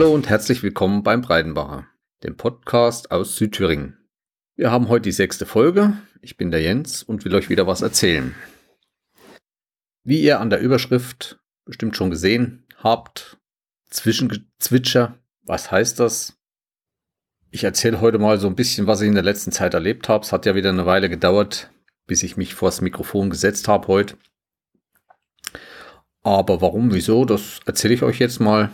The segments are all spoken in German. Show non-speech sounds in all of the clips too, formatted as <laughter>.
Hallo und herzlich willkommen beim Breidenbacher, dem Podcast aus Südthüringen. Wir haben heute die sechste Folge. Ich bin der Jens und will euch wieder was erzählen. Wie ihr an der Überschrift bestimmt schon gesehen habt, Zwischengezwitscher, was heißt das? Ich erzähle heute mal so ein bisschen, was ich in der letzten Zeit erlebt habe. Es hat ja wieder eine Weile gedauert, bis ich mich vors Mikrofon gesetzt habe heute. Aber warum, wieso, das erzähle ich euch jetzt mal,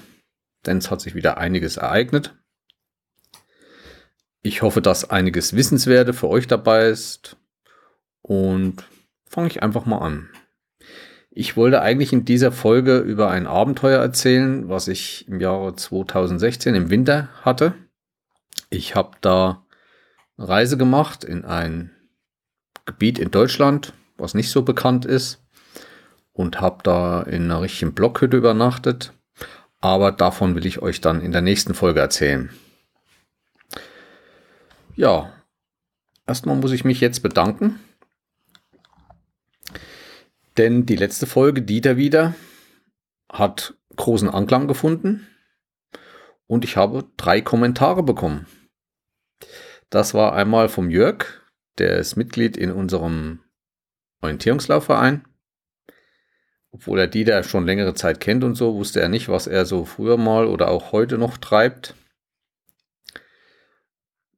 denn es hat sich wieder einiges ereignet. Ich hoffe, dass einiges Wissenswerte für euch dabei ist und fange ich einfach mal an. Ich wollte eigentlich in dieser Folge über ein Abenteuer erzählen, was ich im Jahre 2016 im Winter hatte. Ich habe da eine Reise gemacht in ein Gebiet in Deutschland, was nicht so bekannt ist, und habe da in einer richtigen Blockhütte übernachtet. Aber davon will ich euch dann in der nächsten Folge erzählen. Ja, erstmal muss ich mich jetzt bedanken. Denn die letzte Folge, Dieter wieder, hat großen Anklang gefunden. Und ich habe drei Kommentare bekommen. Das war einmal vom Jörg, der ist Mitglied in unserem Orientierungslaufverein. Obwohl er Dieter schon längere Zeit kennt und so, wusste er nicht, was er so früher mal oder auch heute noch treibt.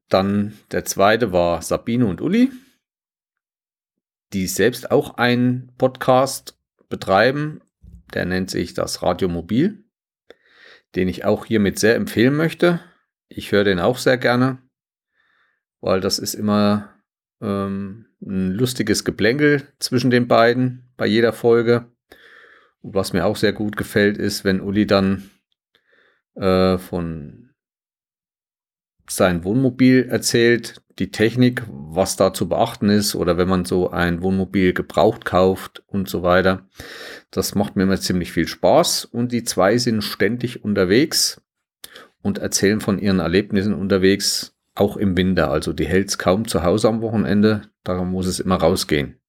Dann der zweite war Sabine und Uli, die selbst auch einen Podcast betreiben. Der nennt sich das Radio Mobil, den ich auch hiermit sehr empfehlen möchte. Ich höre den auch sehr gerne weil das ist immer ähm, ein lustiges Geplänkel zwischen den beiden bei jeder Folge. Was mir auch sehr gut gefällt, ist, wenn Uli dann äh, von seinem Wohnmobil erzählt, die Technik, was da zu beachten ist oder wenn man so ein Wohnmobil gebraucht kauft und so weiter. Das macht mir immer ziemlich viel Spaß und die zwei sind ständig unterwegs und erzählen von ihren Erlebnissen unterwegs auch im Winter. Also die hält es kaum zu Hause am Wochenende. Da muss es immer rausgehen.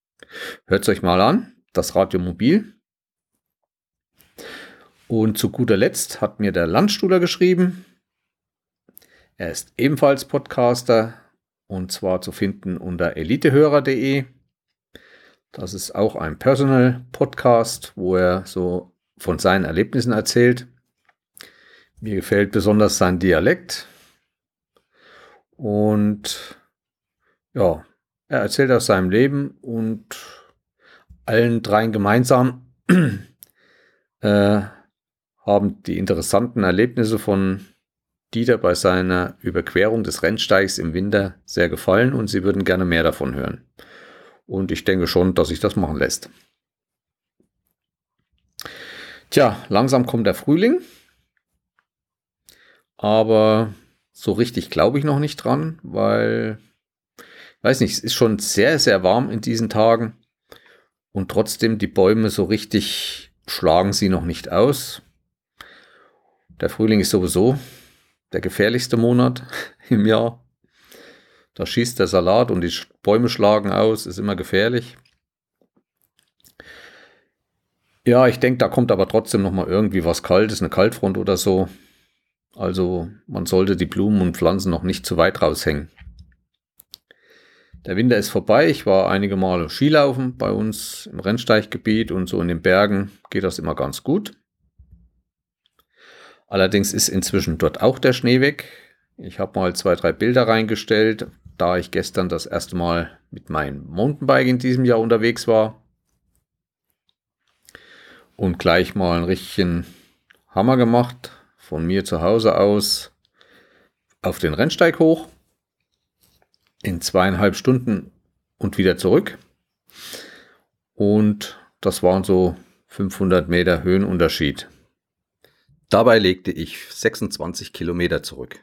Hört es euch mal an. Das Radiomobil. Und zu guter Letzt hat mir der Landstuhler geschrieben. Er ist ebenfalls Podcaster und zwar zu finden unter elitehörer.de. Das ist auch ein Personal Podcast, wo er so von seinen Erlebnissen erzählt. Mir gefällt besonders sein Dialekt. Und ja, er erzählt aus seinem Leben und allen dreien gemeinsam <clears throat> äh, haben die interessanten Erlebnisse von Dieter bei seiner Überquerung des Rennsteigs im Winter sehr gefallen und sie würden gerne mehr davon hören. Und ich denke schon, dass sich das machen lässt. Tja, langsam kommt der Frühling. Aber so richtig glaube ich noch nicht dran, weil, weiß nicht, es ist schon sehr, sehr warm in diesen Tagen und trotzdem die Bäume so richtig schlagen sie noch nicht aus. Der Frühling ist sowieso der gefährlichste Monat <laughs> im Jahr. Da schießt der Salat und die Bäume schlagen aus, ist immer gefährlich. Ja, ich denke, da kommt aber trotzdem noch mal irgendwie was Kaltes, eine Kaltfront oder so. Also man sollte die Blumen und Pflanzen noch nicht zu weit raushängen. Der Winter ist vorbei. Ich war einige Male Skilaufen bei uns im Rennsteiggebiet und so in den Bergen geht das immer ganz gut. Allerdings ist inzwischen dort auch der Schnee weg. Ich habe mal zwei, drei Bilder reingestellt, da ich gestern das erste Mal mit meinem Mountainbike in diesem Jahr unterwegs war. Und gleich mal einen richtigen Hammer gemacht von mir zu Hause aus auf den Rennsteig hoch, in zweieinhalb Stunden und wieder zurück. Und das waren so 500 Meter Höhenunterschied. Dabei legte ich 26 Kilometer zurück.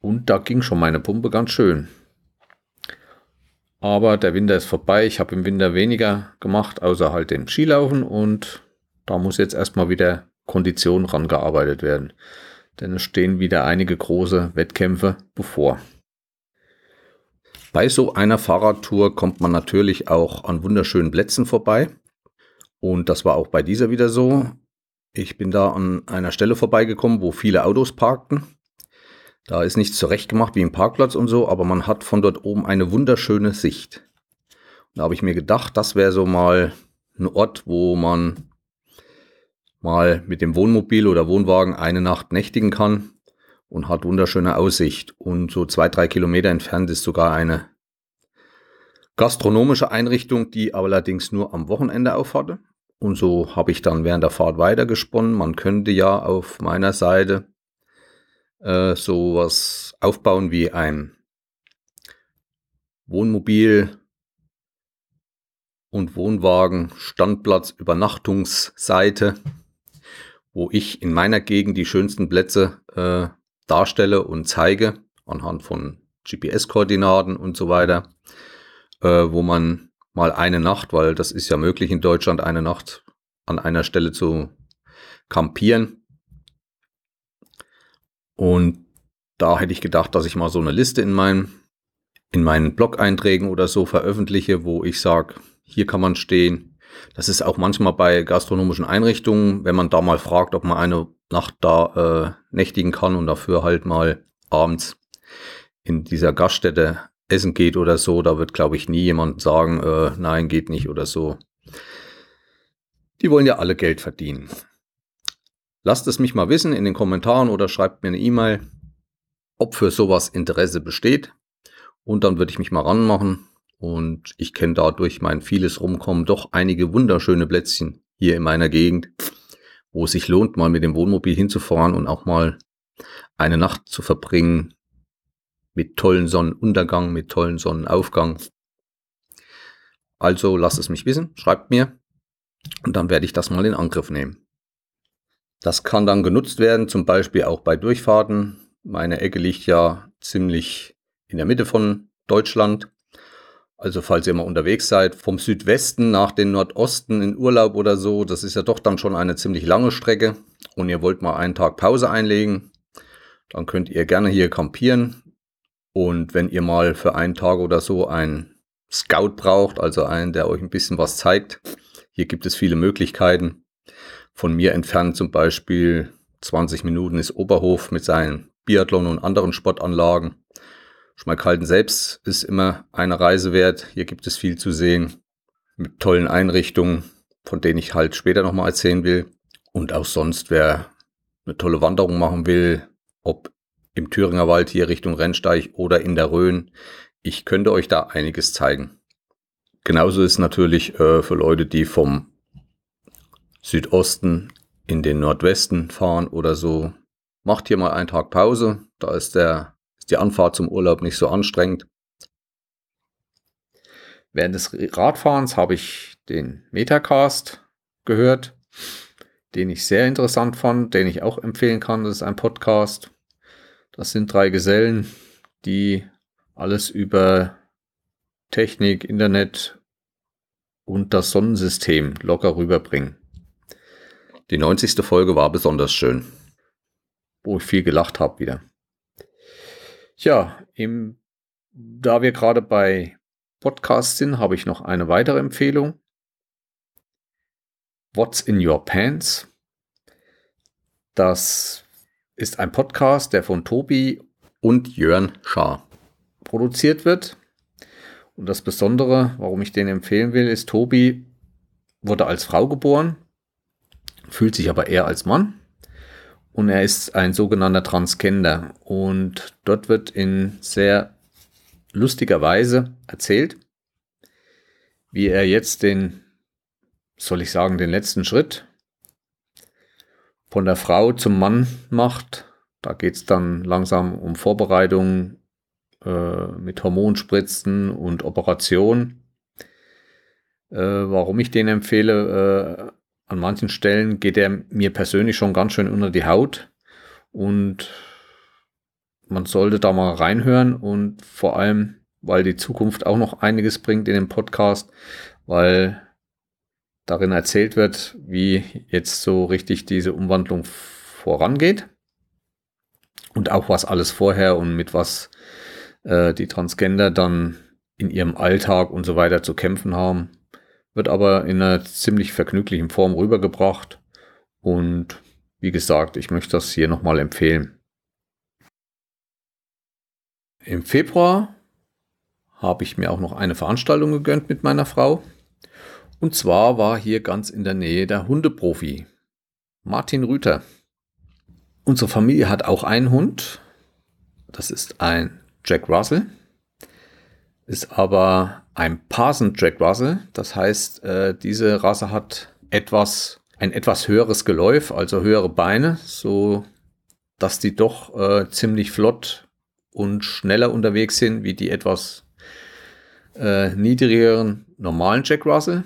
Und da ging schon meine Pumpe ganz schön. Aber der Winter ist vorbei. Ich habe im Winter weniger gemacht, außer halt den Skilaufen. Und da muss jetzt erstmal wieder Kondition rangearbeitet werden. Denn es stehen wieder einige große Wettkämpfe bevor. Bei so einer Fahrradtour kommt man natürlich auch an wunderschönen Plätzen vorbei. Und das war auch bei dieser wieder so. Ich bin da an einer Stelle vorbeigekommen, wo viele Autos parkten. Da ist nichts zurecht gemacht wie im Parkplatz und so, aber man hat von dort oben eine wunderschöne Sicht. Da habe ich mir gedacht, das wäre so mal ein Ort, wo man mal mit dem Wohnmobil oder Wohnwagen eine Nacht nächtigen kann und hat wunderschöne Aussicht. Und so zwei, drei Kilometer entfernt ist sogar eine gastronomische Einrichtung, die allerdings nur am Wochenende aufhatte. Und so habe ich dann während der Fahrt weitergesponnen. Man könnte ja auf meiner Seite äh, sowas aufbauen wie ein Wohnmobil und Wohnwagen Standplatz Übernachtungsseite, wo ich in meiner Gegend die schönsten Plätze äh, darstelle und zeige anhand von GPS-Koordinaten und so weiter, äh, wo man mal eine Nacht, weil das ist ja möglich in Deutschland, eine Nacht an einer Stelle zu campieren. Und da hätte ich gedacht, dass ich mal so eine Liste in meinem in meinen Blog-Einträgen oder so veröffentliche, wo ich sage, hier kann man stehen. Das ist auch manchmal bei gastronomischen Einrichtungen, wenn man da mal fragt, ob man eine Nacht da äh, nächtigen kann und dafür halt mal abends in dieser Gaststätte essen geht oder so, da wird, glaube ich, nie jemand sagen, äh, nein, geht nicht oder so. Die wollen ja alle Geld verdienen. Lasst es mich mal wissen in den Kommentaren oder schreibt mir eine E-Mail, ob für sowas Interesse besteht. Und dann würde ich mich mal ranmachen. Und ich kenne da durch mein vieles Rumkommen doch einige wunderschöne Plätzchen hier in meiner Gegend, wo es sich lohnt, mal mit dem Wohnmobil hinzufahren und auch mal eine Nacht zu verbringen mit tollen Sonnenuntergang, mit tollen Sonnenaufgang. Also lasst es mich wissen, schreibt mir und dann werde ich das mal in Angriff nehmen. Das kann dann genutzt werden, zum Beispiel auch bei Durchfahrten. Meine Ecke liegt ja ziemlich in der Mitte von Deutschland. Also falls ihr mal unterwegs seid, vom Südwesten nach den Nordosten in Urlaub oder so, das ist ja doch dann schon eine ziemlich lange Strecke und ihr wollt mal einen Tag Pause einlegen, dann könnt ihr gerne hier campieren. Und wenn ihr mal für einen Tag oder so einen Scout braucht, also einen, der euch ein bisschen was zeigt, hier gibt es viele Möglichkeiten. Von mir entfernt zum Beispiel 20 Minuten ist Oberhof mit seinen Biathlon und anderen Sportanlagen. Schmalkalden selbst ist immer eine Reise wert. Hier gibt es viel zu sehen mit tollen Einrichtungen, von denen ich halt später nochmal erzählen will. Und auch sonst, wer eine tolle Wanderung machen will, ob im Thüringer Wald hier Richtung Rennsteig oder in der Rhön. Ich könnte euch da einiges zeigen. Genauso ist natürlich äh, für Leute, die vom Südosten in den Nordwesten fahren oder so, macht hier mal einen Tag Pause. Da ist, der, ist die Anfahrt zum Urlaub nicht so anstrengend. Während des Radfahrens habe ich den Metacast gehört, den ich sehr interessant fand, den ich auch empfehlen kann. Das ist ein Podcast. Das sind drei Gesellen, die alles über Technik, Internet und das Sonnensystem locker rüberbringen. Die 90. Folge war besonders schön, wo ich viel gelacht habe wieder. Ja, im, da wir gerade bei Podcasts sind, habe ich noch eine weitere Empfehlung. What's in Your Pants? Das ist ein Podcast, der von Tobi und Jörn Schaar produziert wird. Und das Besondere, warum ich den empfehlen will, ist, Tobi wurde als Frau geboren, fühlt sich aber eher als Mann. Und er ist ein sogenannter Transgender. Und dort wird in sehr lustiger Weise erzählt, wie er jetzt den, soll ich sagen, den letzten Schritt von der Frau zum Mann macht. Da geht es dann langsam um Vorbereitungen äh, mit Hormonspritzen und Operationen. Äh, warum ich den empfehle, äh, an manchen Stellen geht er mir persönlich schon ganz schön unter die Haut und man sollte da mal reinhören und vor allem, weil die Zukunft auch noch einiges bringt in dem Podcast, weil darin erzählt wird, wie jetzt so richtig diese Umwandlung vorangeht und auch was alles vorher und mit was äh, die Transgender dann in ihrem Alltag und so weiter zu kämpfen haben, wird aber in einer ziemlich vergnüglichen Form rübergebracht Und wie gesagt, ich möchte das hier nochmal empfehlen. Im Februar habe ich mir auch noch eine Veranstaltung gegönnt mit meiner Frau. Und zwar war hier ganz in der Nähe der Hundeprofi, Martin Rüther. Unsere Familie hat auch einen Hund. Das ist ein Jack Russell. Ist aber ein Parson Jack Russell. Das heißt, äh, diese Rasse hat etwas, ein etwas höheres Geläuf, also höhere Beine, so dass die doch äh, ziemlich flott und schneller unterwegs sind wie die etwas äh, niedrigeren normalen Jack Russell.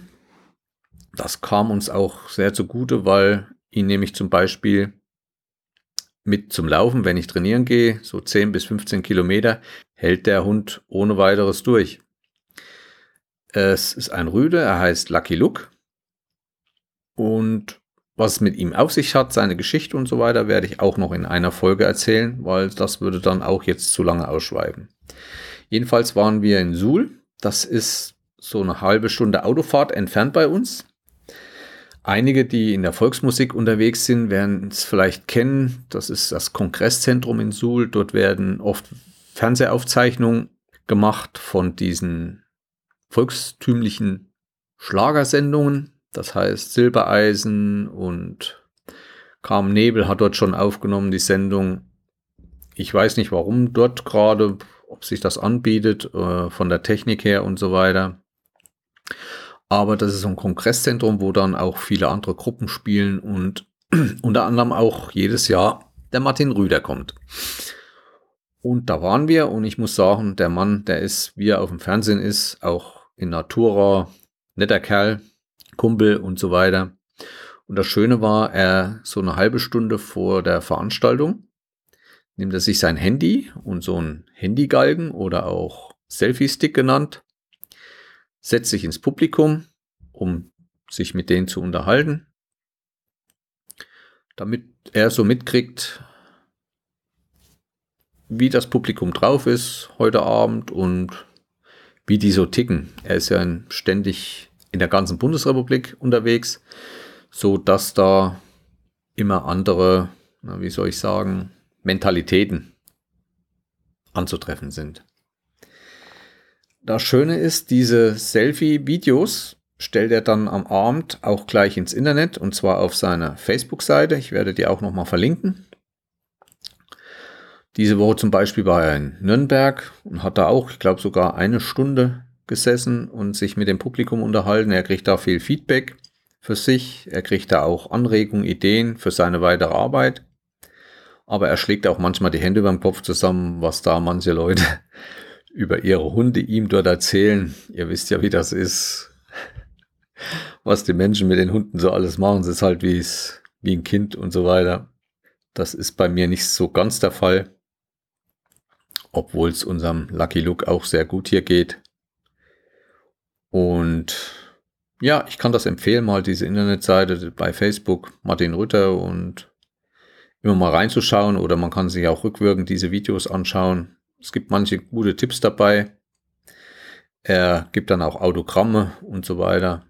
Das kam uns auch sehr zugute, weil ihn nämlich zum Beispiel mit zum Laufen, wenn ich trainieren gehe, so 10 bis 15 Kilometer, hält der Hund ohne weiteres durch. Es ist ein Rüde, er heißt Lucky Luke. Und was es mit ihm auf sich hat, seine Geschichte und so weiter, werde ich auch noch in einer Folge erzählen, weil das würde dann auch jetzt zu lange ausschweifen. Jedenfalls waren wir in Suhl. Das ist so eine halbe Stunde Autofahrt entfernt bei uns. Einige, die in der Volksmusik unterwegs sind, werden es vielleicht kennen. Das ist das Kongresszentrum in Suhl. Dort werden oft Fernsehaufzeichnungen gemacht von diesen volkstümlichen Schlagersendungen. Das heißt, Silbereisen und Carmen Nebel hat dort schon aufgenommen, die Sendung. Ich weiß nicht, warum dort gerade, ob sich das anbietet, äh, von der Technik her und so weiter. Aber das ist so ein Kongresszentrum, wo dann auch viele andere Gruppen spielen und <clears throat> unter anderem auch jedes Jahr der Martin Rüder kommt. Und da waren wir und ich muss sagen, der Mann, der ist, wie er auf dem Fernsehen ist, auch in Natura, netter Kerl, Kumpel und so weiter. Und das Schöne war, er so eine halbe Stunde vor der Veranstaltung nimmt er sich sein Handy und so ein Handygalgen oder auch Selfie-Stick genannt setzt sich ins Publikum, um sich mit denen zu unterhalten, damit er so mitkriegt, wie das Publikum drauf ist heute Abend und wie die so ticken. Er ist ja ständig in der ganzen Bundesrepublik unterwegs, so dass da immer andere, wie soll ich sagen, Mentalitäten anzutreffen sind. Das Schöne ist, diese Selfie-Videos stellt er dann am Abend auch gleich ins Internet und zwar auf seiner Facebook-Seite. Ich werde die auch nochmal verlinken. Diese Woche zum Beispiel war er in Nürnberg und hat da auch, ich glaube, sogar eine Stunde gesessen und sich mit dem Publikum unterhalten. Er kriegt da viel Feedback für sich. Er kriegt da auch Anregungen, Ideen für seine weitere Arbeit. Aber er schlägt auch manchmal die Hände über den Kopf zusammen, was da manche Leute über ihre Hunde ihm dort erzählen. Ihr wisst ja, wie das ist. Was die Menschen mit den Hunden so alles machen, es ist halt wie es, wie ein Kind und so weiter. Das ist bei mir nicht so ganz der Fall. Obwohl es unserem Lucky Look auch sehr gut hier geht. Und ja, ich kann das empfehlen, mal diese Internetseite bei Facebook, Martin Rütter und immer mal reinzuschauen oder man kann sich auch rückwirkend diese Videos anschauen. Es gibt manche gute Tipps dabei. Er gibt dann auch Autogramme und so weiter.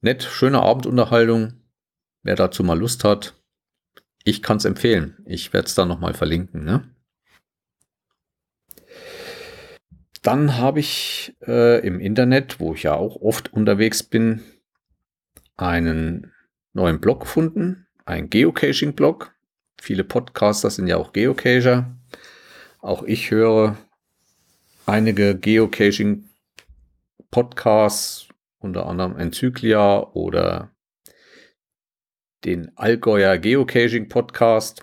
Nett, schöne Abendunterhaltung. Wer dazu mal Lust hat, ich kann es empfehlen. Ich werde es dann nochmal verlinken. Ne? Dann habe ich äh, im Internet, wo ich ja auch oft unterwegs bin, einen neuen Blog gefunden, ein Geocaching-Blog. Viele Podcaster sind ja auch Geocacher. Auch ich höre einige Geocaching-Podcasts, unter anderem Enzyklia oder den Allgäuer Geocaching Podcast.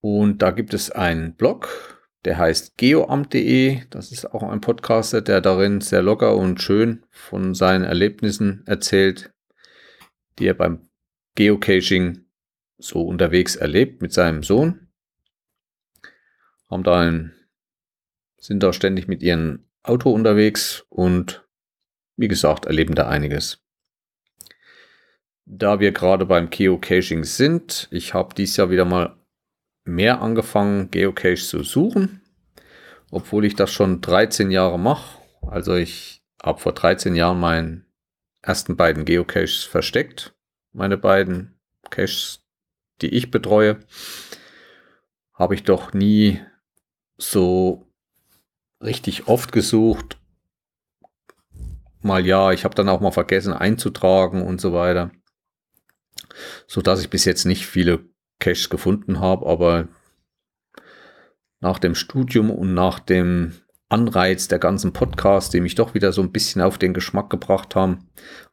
Und da gibt es einen Blog, der heißt geoamt.de. Das ist auch ein Podcaster, der darin sehr locker und schön von seinen Erlebnissen erzählt, die er beim Geocaching so unterwegs erlebt mit seinem Sohn. Haben da ein, sind da ständig mit ihrem Auto unterwegs und wie gesagt, erleben da einiges. Da wir gerade beim Geocaching sind, ich habe dieses Jahr wieder mal mehr angefangen, Geocache zu suchen, obwohl ich das schon 13 Jahre mache. Also ich habe vor 13 Jahren mein ersten beiden Geocaches versteckt. Meine beiden Caches, die ich betreue, habe ich doch nie so richtig oft gesucht. Mal ja, ich habe dann auch mal vergessen einzutragen und so weiter. So dass ich bis jetzt nicht viele Caches gefunden habe, aber nach dem Studium und nach dem Anreiz der ganzen Podcasts, die mich doch wieder so ein bisschen auf den Geschmack gebracht haben,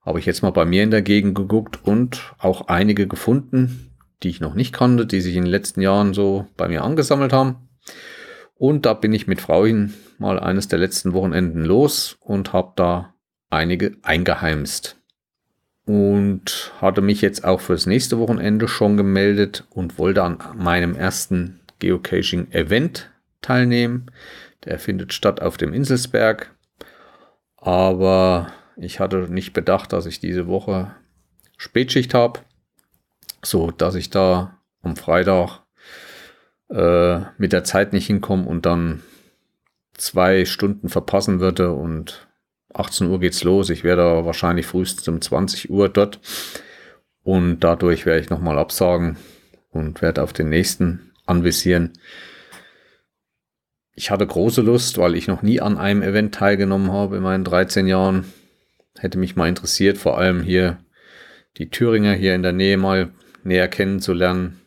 habe ich jetzt mal bei mir in der Gegend geguckt und auch einige gefunden, die ich noch nicht kannte, die sich in den letzten Jahren so bei mir angesammelt haben. Und da bin ich mit Frauchen mal eines der letzten Wochenenden los und habe da einige eingeheimst. Und hatte mich jetzt auch fürs nächste Wochenende schon gemeldet und wollte an meinem ersten Geocaching-Event teilnehmen. Der findet statt auf dem Inselsberg. Aber ich hatte nicht bedacht, dass ich diese Woche Spätschicht habe, so dass ich da am Freitag äh, mit der Zeit nicht hinkomme und dann zwei Stunden verpassen würde und 18 Uhr geht's los. Ich werde wahrscheinlich frühestens um 20 Uhr dort und dadurch werde ich nochmal absagen und werde auf den nächsten anvisieren. Ich hatte große Lust, weil ich noch nie an einem Event teilgenommen habe in meinen 13 Jahren. Hätte mich mal interessiert, vor allem hier die Thüringer hier in der Nähe mal näher kennenzulernen.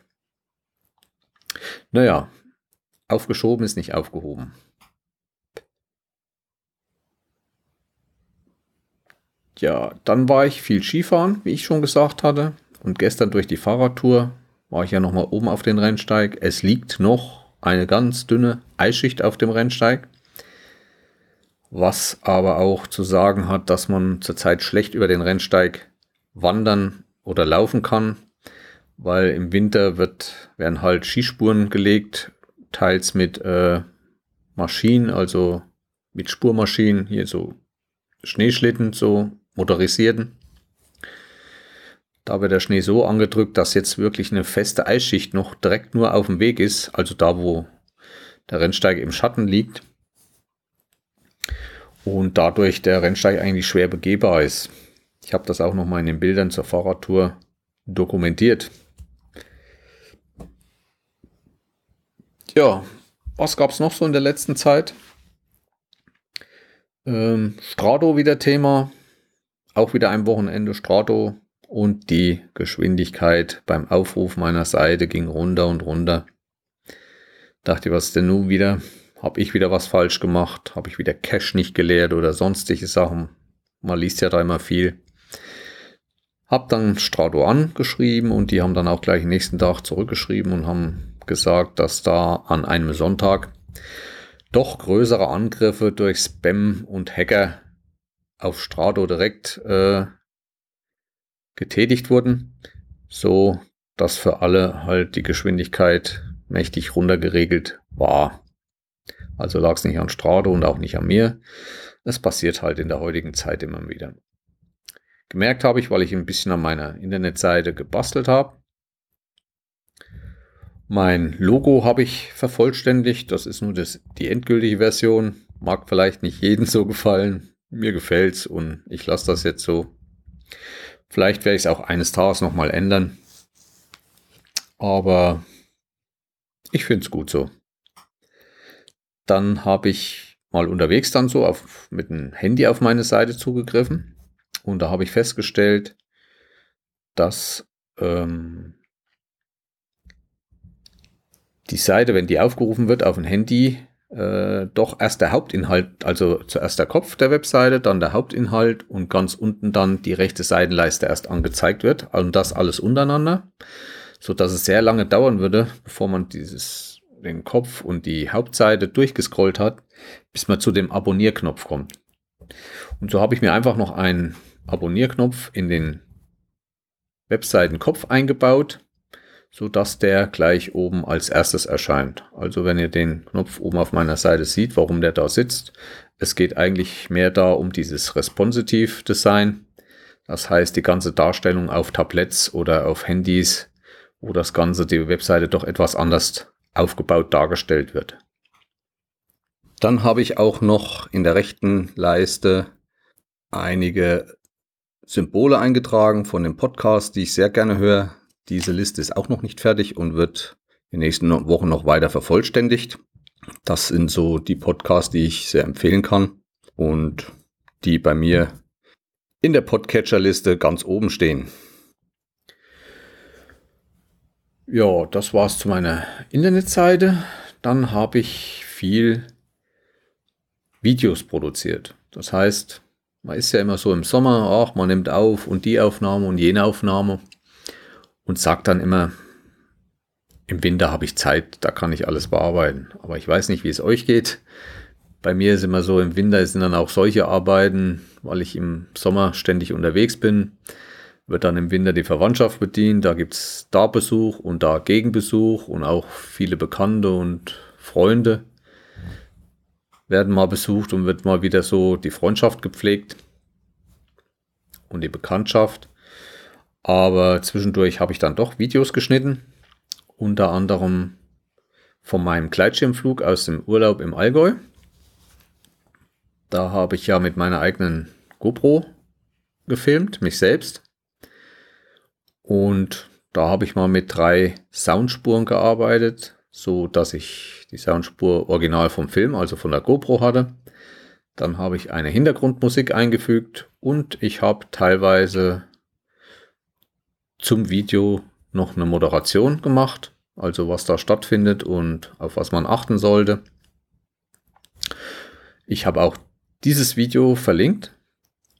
Naja, aufgeschoben ist nicht aufgehoben. Ja, dann war ich viel Skifahren, wie ich schon gesagt hatte. Und gestern durch die Fahrradtour war ich ja nochmal oben auf den Rennsteig. Es liegt noch eine ganz dünne Eisschicht auf dem Rennsteig, was aber auch zu sagen hat, dass man zurzeit schlecht über den Rennsteig wandern oder laufen kann, weil im Winter wird, werden halt Skispuren gelegt, teils mit äh, Maschinen, also mit Spurmaschinen, hier so Schneeschlitten, so motorisierten. Da wird der Schnee so angedrückt, dass jetzt wirklich eine feste Eisschicht noch direkt nur auf dem Weg ist, also da, wo der Rennsteig im Schatten liegt. Und dadurch der Rennsteig eigentlich schwer begehbar ist. Ich habe das auch noch mal in den Bildern zur Fahrradtour dokumentiert. Ja, was gab es noch so in der letzten Zeit? Ähm, Strato wieder Thema. Auch wieder ein Wochenende Strato und die Geschwindigkeit beim Aufruf meiner Seite ging runter und runter. Dachte, was denn nun wieder? Habe ich wieder was falsch gemacht? Habe ich wieder Cash nicht geleert oder sonstige Sachen? Man liest ja da immer viel. Hab dann Strato angeschrieben und die haben dann auch gleich nächsten Tag zurückgeschrieben und haben gesagt, dass da an einem Sonntag doch größere Angriffe durch Spam und Hacker auf Strato direkt äh, getätigt wurden, so dass für alle halt die Geschwindigkeit mächtig runtergeregelt war. Also lag es nicht an Strato und auch nicht an mir. Es passiert halt in der heutigen Zeit immer wieder. Gemerkt habe ich, weil ich ein bisschen an meiner Internetseite gebastelt habe. Mein Logo habe ich vervollständigt. Das ist nur das, die endgültige Version. Mag vielleicht nicht jedem so gefallen. Mir gefällt's und ich lasse das jetzt so. Vielleicht werde ich es auch eines Tages nochmal ändern. Aber ich finde es gut so. Dann habe ich mal unterwegs dann so auf, mit dem Handy auf meine Seite zugegriffen. Und da habe ich festgestellt, dass ähm, die Seite, wenn die aufgerufen wird auf ein Handy, äh, doch erst der Hauptinhalt, also zuerst der Kopf der Webseite, dann der Hauptinhalt und ganz unten dann die rechte Seitenleiste erst angezeigt wird. Und das alles untereinander, so dass es sehr lange dauern würde, bevor man dieses, den Kopf und die Hauptseite durchgescrollt hat, bis man zu dem Abonnierknopf kommt. Und so habe ich mir einfach noch einen Abonnierknopf in den Webseitenkopf eingebaut so dass der gleich oben als erstes erscheint. Also wenn ihr den Knopf oben auf meiner Seite seht, warum der da sitzt, es geht eigentlich mehr da um dieses Responsive Design. Das heißt, die ganze Darstellung auf Tabletts oder auf Handys, wo das Ganze, die Webseite doch etwas anders aufgebaut dargestellt wird. Dann habe ich auch noch in der rechten Leiste einige Symbole eingetragen von dem Podcast, die ich sehr gerne höre. Diese Liste ist auch noch nicht fertig und wird in den nächsten Wochen noch weiter vervollständigt. Das sind so die Podcasts, die ich sehr empfehlen kann und die bei mir in der Podcatcher-Liste ganz oben stehen. Ja, das war's zu meiner Internetseite. Dann habe ich viel Videos produziert. Das heißt, man ist ja immer so im Sommer, ach, man nimmt auf und die Aufnahme und jene Aufnahme und sagt dann immer, im Winter habe ich Zeit, da kann ich alles bearbeiten. Aber ich weiß nicht, wie es euch geht. Bei mir ist immer so, im Winter sind dann auch solche Arbeiten, weil ich im Sommer ständig unterwegs bin, wird dann im Winter die Verwandtschaft bedient. Da gibt es da Besuch und da Gegenbesuch und auch viele Bekannte und Freunde werden mal besucht und wird mal wieder so die Freundschaft gepflegt und die Bekanntschaft. Aber zwischendurch habe ich dann doch Videos geschnitten unter anderem von meinem Gleitschirmflug aus dem Urlaub im Allgäu. Da habe ich ja mit meiner eigenen GoPro gefilmt, mich selbst. Und da habe ich mal mit drei Soundspuren gearbeitet, so dass ich die Soundspur original vom Film, also von der GoPro hatte. Dann habe ich eine Hintergrundmusik eingefügt und ich habe teilweise zum Video noch eine Moderation gemacht, also was da stattfindet und auf was man achten sollte. Ich habe auch dieses Video verlinkt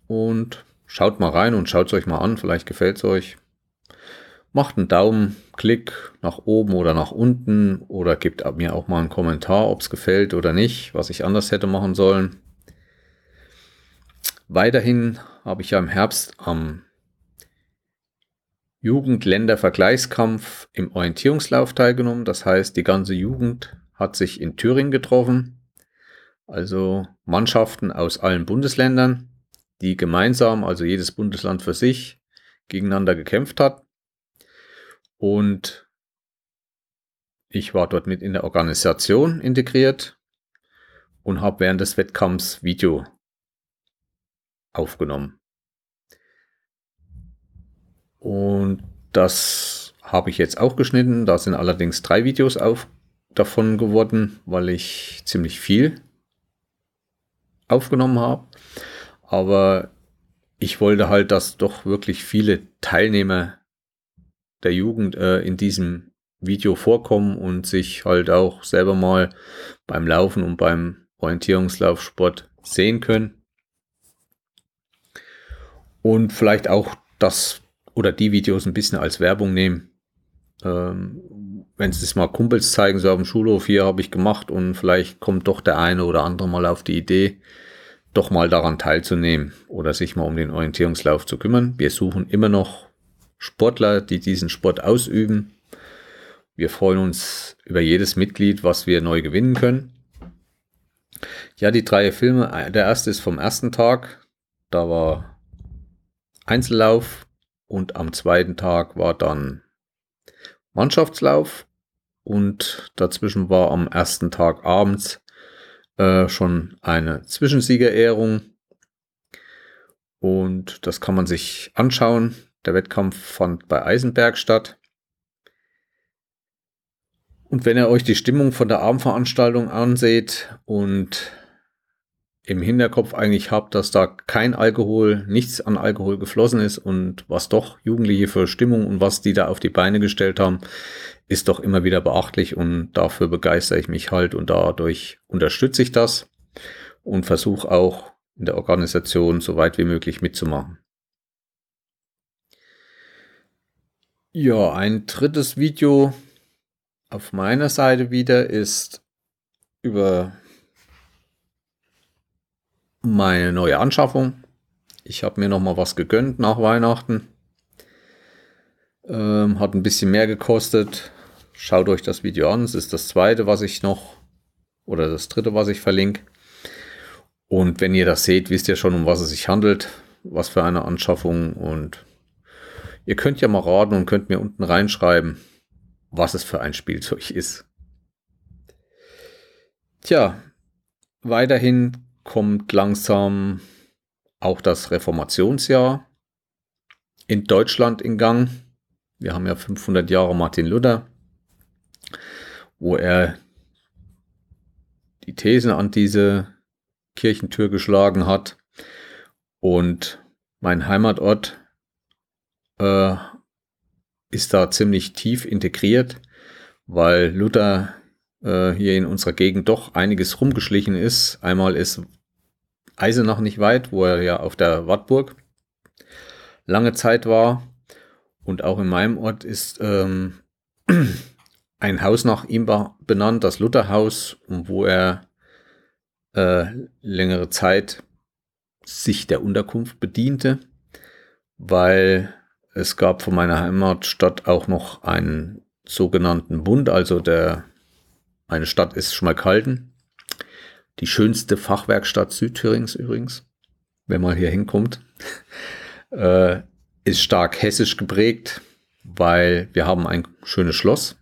und schaut mal rein und schaut es euch mal an, vielleicht gefällt es euch. Macht einen Daumen, Klick nach oben oder nach unten oder gebt mir auch mal einen Kommentar, ob es gefällt oder nicht, was ich anders hätte machen sollen. Weiterhin habe ich ja im Herbst am Jugendländervergleichskampf im Orientierungslauf teilgenommen. Das heißt, die ganze Jugend hat sich in Thüringen getroffen. Also Mannschaften aus allen Bundesländern, die gemeinsam, also jedes Bundesland für sich, gegeneinander gekämpft hat. Und ich war dort mit in der Organisation integriert und habe während des Wettkampfs Video aufgenommen. Und das habe ich jetzt auch geschnitten. Da sind allerdings drei Videos auf, davon geworden, weil ich ziemlich viel aufgenommen habe. Aber ich wollte halt, dass doch wirklich viele Teilnehmer der Jugend äh, in diesem Video vorkommen und sich halt auch selber mal beim Laufen und beim Orientierungslaufsport sehen können. Und vielleicht auch das oder die Videos ein bisschen als Werbung nehmen. Ähm, wenn es mal Kumpels zeigen, so auf dem Schulhof, hier habe ich gemacht und vielleicht kommt doch der eine oder andere mal auf die Idee, doch mal daran teilzunehmen oder sich mal um den Orientierungslauf zu kümmern. Wir suchen immer noch Sportler, die diesen Sport ausüben. Wir freuen uns über jedes Mitglied, was wir neu gewinnen können. Ja, die drei Filme. Der erste ist vom ersten Tag. Da war Einzellauf, und am zweiten Tag war dann Mannschaftslauf und dazwischen war am ersten Tag abends äh, schon eine Zwischensiegerehrung und das kann man sich anschauen. Der Wettkampf fand bei Eisenberg statt. Und wenn ihr euch die Stimmung von der Abendveranstaltung anseht und im Hinterkopf eigentlich habe, dass da kein Alkohol, nichts an Alkohol geflossen ist und was doch Jugendliche für Stimmung und was die da auf die Beine gestellt haben, ist doch immer wieder beachtlich und dafür begeistere ich mich halt und dadurch unterstütze ich das und versuche auch in der Organisation so weit wie möglich mitzumachen. Ja, ein drittes Video auf meiner Seite wieder ist über meine neue Anschaffung. Ich habe mir noch mal was gegönnt nach Weihnachten. Ähm, hat ein bisschen mehr gekostet. Schaut euch das Video an. Es ist das zweite, was ich noch oder das dritte, was ich verlinke. Und wenn ihr das seht, wisst ihr schon, um was es sich handelt, was für eine Anschaffung. Und ihr könnt ja mal raten und könnt mir unten reinschreiben, was es für ein Spielzeug ist. Tja, weiterhin kommt langsam auch das Reformationsjahr. in Deutschland in Gang. Wir haben ja 500 Jahre Martin Luther, wo er die Thesen an diese Kirchentür geschlagen hat. Und mein Heimatort äh, ist da ziemlich tief integriert, weil Luther äh, hier in unserer Gegend doch einiges rumgeschlichen ist. Einmal ist Eisenach nicht weit, wo er ja auf der Wartburg lange Zeit war. Und auch in meinem Ort ist ähm, <clears throat> ein Haus nach ihm benannt, das Lutherhaus, wo er äh, längere Zeit sich der Unterkunft bediente, weil es gab von meiner Heimatstadt auch noch einen sogenannten Bund, also der, meine Stadt ist Schmalkalden, die schönste Fachwerkstatt Südthürings übrigens, wenn man hier hinkommt, <laughs> äh, ist stark hessisch geprägt, weil wir haben ein schönes Schloss,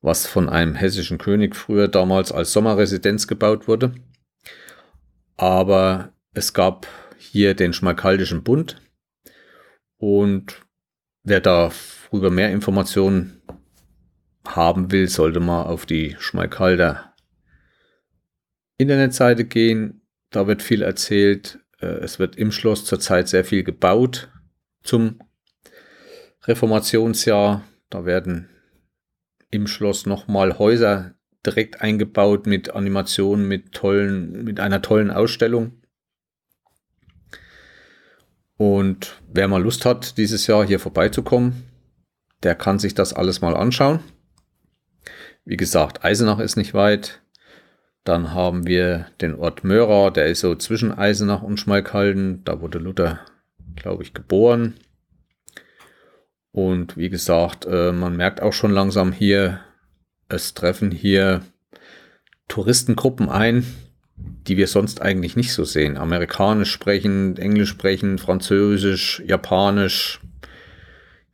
was von einem hessischen König früher damals als Sommerresidenz gebaut wurde. Aber es gab hier den Schmalkaldischen Bund. Und wer darüber mehr Informationen haben will, sollte mal auf die Schmalkalder Internetseite gehen. Da wird viel erzählt. Äh, es wird im Schloss zurzeit sehr viel gebaut zum Reformationsjahr. Da werden im Schloss nochmal Häuser direkt eingebaut mit Animationen, mit tollen, mit einer tollen Ausstellung. Und wer mal Lust hat, dieses Jahr hier vorbeizukommen, der kann sich das alles mal anschauen. Wie gesagt, Eisenach ist nicht weit. Dann haben wir den Ort Mörer, der ist so zwischen Eisenach und Schmalkalden. Da wurde Luther, glaube ich, geboren. Und wie gesagt, äh, man merkt auch schon langsam hier, es treffen hier Touristengruppen ein, die wir sonst eigentlich nicht so sehen. Amerikanisch sprechen, Englisch sprechen, Französisch, Japanisch.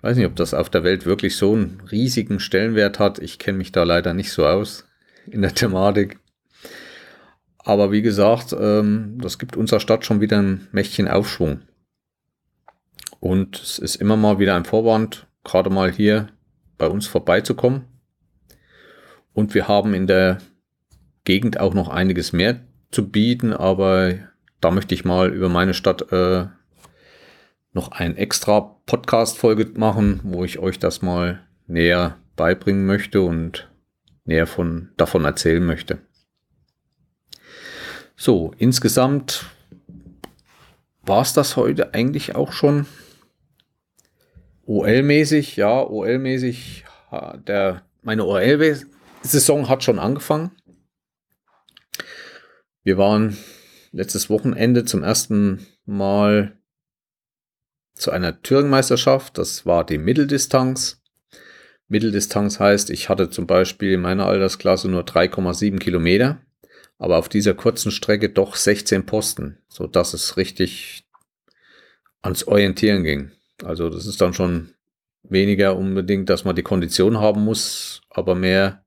Weiß nicht, ob das auf der Welt wirklich so einen riesigen Stellenwert hat. Ich kenne mich da leider nicht so aus in der Thematik. Aber wie gesagt, ähm, das gibt unserer Stadt schon wieder ein Mächtchen Aufschwung. Und es ist immer mal wieder ein Vorwand, gerade mal hier bei uns vorbeizukommen. Und wir haben in der Gegend auch noch einiges mehr zu bieten, aber da möchte ich mal über meine Stadt äh, noch ein extra Podcast-Folge machen, wo ich euch das mal näher beibringen möchte und näher von, davon erzählen möchte. So, insgesamt war es das heute eigentlich auch schon. OL-mäßig, ja, OL-mäßig, meine OL-Saison hat schon angefangen. Wir waren letztes Wochenende zum ersten Mal zu einer Thüringen-Meisterschaft. Das war die Mitteldistanz. Mitteldistanz heißt, ich hatte zum Beispiel in meiner Altersklasse nur 3,7 Kilometer aber auf dieser kurzen Strecke doch 16 Posten, so dass es richtig ans Orientieren ging. Also das ist dann schon weniger unbedingt, dass man die Kondition haben muss, aber mehr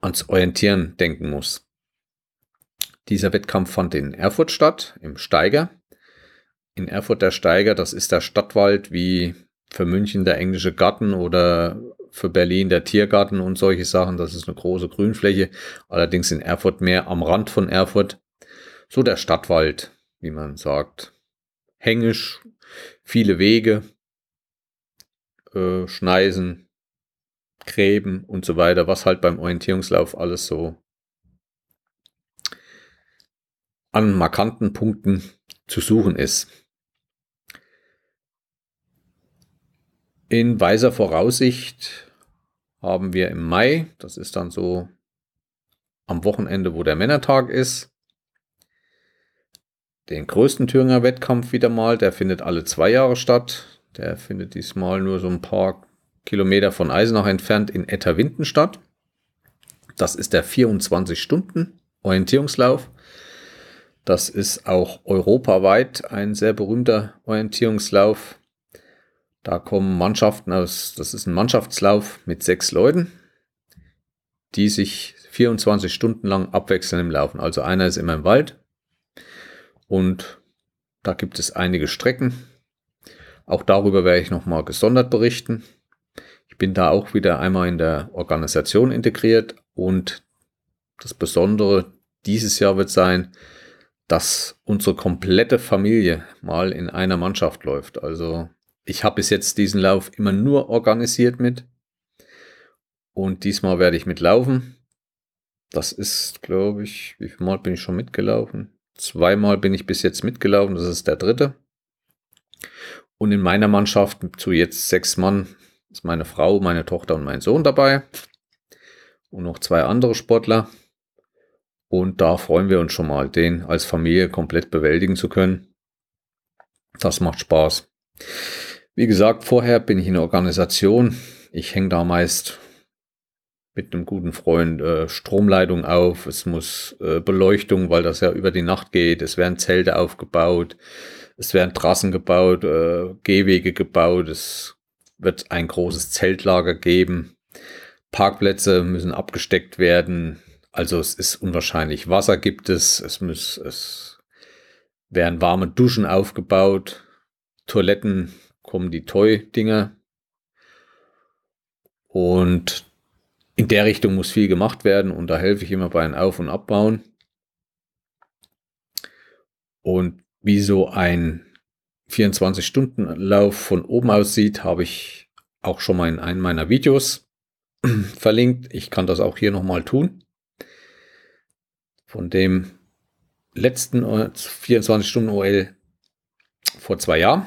ans Orientieren denken muss. Dieser Wettkampf fand in Erfurt statt, im Steiger. In Erfurt der Steiger, das ist der Stadtwald wie für München der englische Garten oder für Berlin der Tiergarten und solche Sachen. Das ist eine große Grünfläche. Allerdings in Erfurt mehr am Rand von Erfurt. So der Stadtwald, wie man sagt. Hängisch, viele Wege, äh, Schneisen, Gräben und so weiter, was halt beim Orientierungslauf alles so an markanten Punkten zu suchen ist. In weiser Voraussicht haben wir im Mai, das ist dann so am Wochenende, wo der Männertag ist, den größten Thüringer Wettkampf wieder mal. Der findet alle zwei Jahre statt. Der findet diesmal nur so ein paar Kilometer von Eisenach entfernt in Etterwinden statt. Das ist der 24-Stunden-Orientierungslauf. Das ist auch europaweit ein sehr berühmter Orientierungslauf. Da kommen Mannschaften aus, das ist ein Mannschaftslauf mit sechs Leuten, die sich 24 Stunden lang abwechseln im Laufen. Also einer ist immer im Wald und Da gibt es einige Strecken. Auch darüber werde ich nochmal gesondert berichten. Ich bin da auch wieder einmal in der Organisation integriert und das Besondere dieses Jahr wird sein, dass unsere komplette Familie mal in einer Mannschaft läuft. Also ich habe bis jetzt diesen Lauf immer nur organisiert mit und diesmal werde ich mitlaufen. Das ist, glaube ich, wie viel Mal bin ich schon mitgelaufen? Zweimal bin ich bis jetzt mitgelaufen, das ist der dritte. Und in meiner Mannschaft zu jetzt sechs Mann ist meine Frau, meine Tochter und mein Sohn dabei. Und noch zwei andere Sportler. Und da freuen wir uns schon mal, den als Familie komplett bewältigen zu können. Das macht Spaß. Wie gesagt, vorher bin ich in der Organisation. Ich hänge da meist mit einem guten Freund äh, Stromleitung auf. Es muss äh, Beleuchtung, weil das ja über die Nacht geht. Es werden Zelte aufgebaut. Es werden Trassen gebaut, äh, Gehwege gebaut. Es wird ein großes Zeltlager geben. Parkplätze müssen abgesteckt werden. Also es ist unwahrscheinlich. Wasser gibt es. Es muss, es werden warme Duschen aufgebaut. Toiletten kommen die Toy-Dinger. Und in der Richtung muss viel gemacht werden und da helfe ich immer bei einem Auf- und Abbauen. Und wie so ein 24-Stunden-Lauf von oben aussieht, habe ich auch schon mal in einem meiner Videos <clears throat> verlinkt. Ich kann das auch hier nochmal tun. Von dem letzten 24-Stunden-OL vor zwei Jahren.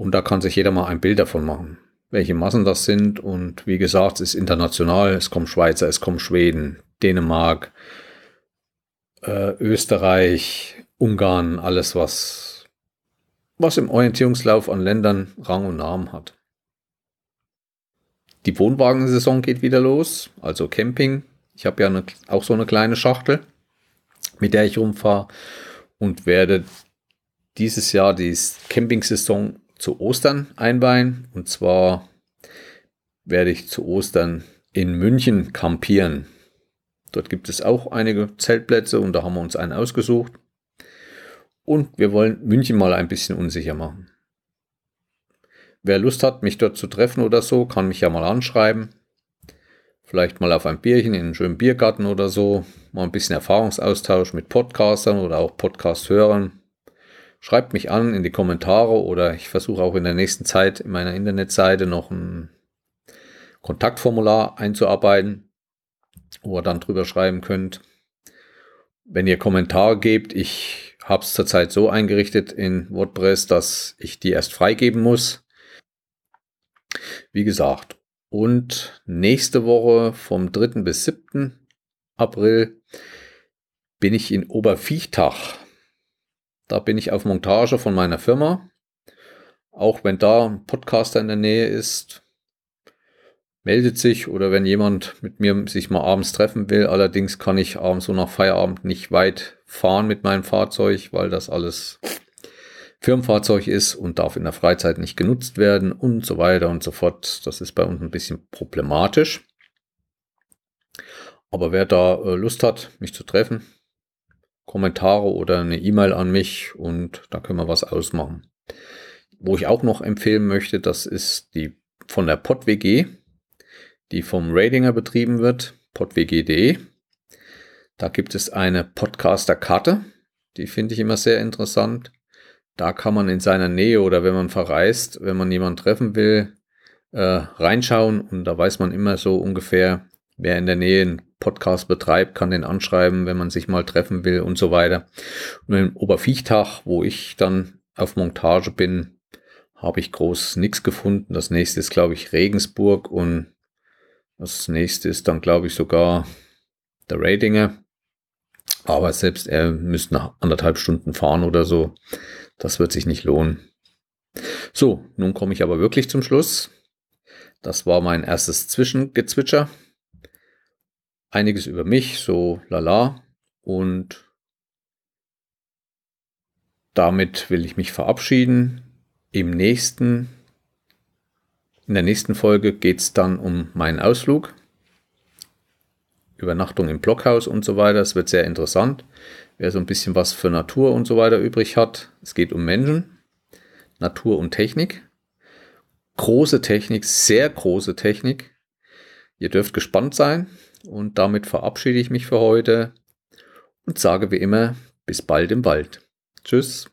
Und da kann sich jeder mal ein Bild davon machen welche Massen das sind. Und wie gesagt, es ist international. Es kommen Schweizer, es kommen Schweden, Dänemark, äh, Österreich, Ungarn, alles, was, was im Orientierungslauf an Ländern Rang und Namen hat. Die Wohnwagensaison geht wieder los, also Camping. Ich habe ja eine, auch so eine kleine Schachtel, mit der ich rumfahre und werde dieses Jahr die Camping-Saison zu Ostern einweihen. Und zwar werde ich zu Ostern in München campieren. Dort gibt es auch einige Zeltplätze und da haben wir uns einen ausgesucht. Und wir wollen München mal ein bisschen unsicher machen. Wer Lust hat, mich dort zu treffen oder so, kann mich ja mal anschreiben. Vielleicht mal auf ein Bierchen in einem schönen Biergarten oder so. Mal ein bisschen Erfahrungsaustausch mit Podcastern oder auch Podcast-Hörern. Schreibt mich an in die Kommentare oder ich versuche auch in der nächsten Zeit in meiner Internetseite noch ein Kontaktformular einzuarbeiten, wo ihr dann drüber schreiben könnt. Wenn ihr Kommentare gebt, ich habe es zurzeit so eingerichtet in WordPress, dass ich die erst freigeben muss. Wie gesagt, und nächste Woche vom 3. bis 7. April bin ich in Oberviechtach da bin ich auf Montage von meiner Firma. Auch wenn da ein Podcaster in der Nähe ist, meldet sich oder wenn jemand mit mir sich mal abends treffen will. Allerdings kann ich abends so nach Feierabend nicht weit fahren mit meinem Fahrzeug, weil das alles Firmenfahrzeug ist und darf in der Freizeit nicht genutzt werden und so weiter und so fort. Das ist bei uns ein bisschen problematisch. Aber wer da äh, Lust hat, mich zu treffen, Kommentare oder eine E-Mail an mich und da können wir was ausmachen. Wo ich auch noch empfehlen möchte, das ist die von der PodWG, die vom Ratinger betrieben wird, podwg.de. Da gibt es eine Podcaster-Karte, die finde ich immer sehr interessant. Da kann man in seiner Nähe oder wenn man verreist, wenn man jemanden treffen will, äh, reinschauen und da weiß man immer so ungefähr, wer in der Nähe einen Podcast betreibt, kann den anschreiben, wenn man sich mal treffen will und so weiter. Und im Oberviechtag, wo ich dann auf Montage bin, habe ich groß nichts gefunden. Das nächste ist, glaube ich, Regensburg und das nächste ist dann, glaube ich, sogar der Ratinger. Aber selbst er müsste nach anderthalb Stunden fahren oder so. Das wird sich nicht lohnen. So, nun komme ich aber wirklich zum Schluss. Das war mein erstes Zwischengezwitscher einiges über mich, so lala. Und damit will ich mich verabschieden. Im nächsten, in der nächsten Folge geht es dann um meinen Ausflug. Übernachtung im Blockhaus und so weiter. Es wird sehr interessant. Wer so ein bisschen was für Natur und so weiter übrig hat. Es geht um Menschen, Natur und Technik. Große Technik, sehr große Technik. Ihr dürft gespannt sein. Und damit verabschiede ich mich für heute und sage wie immer, bis bald im Wald. Tschüss.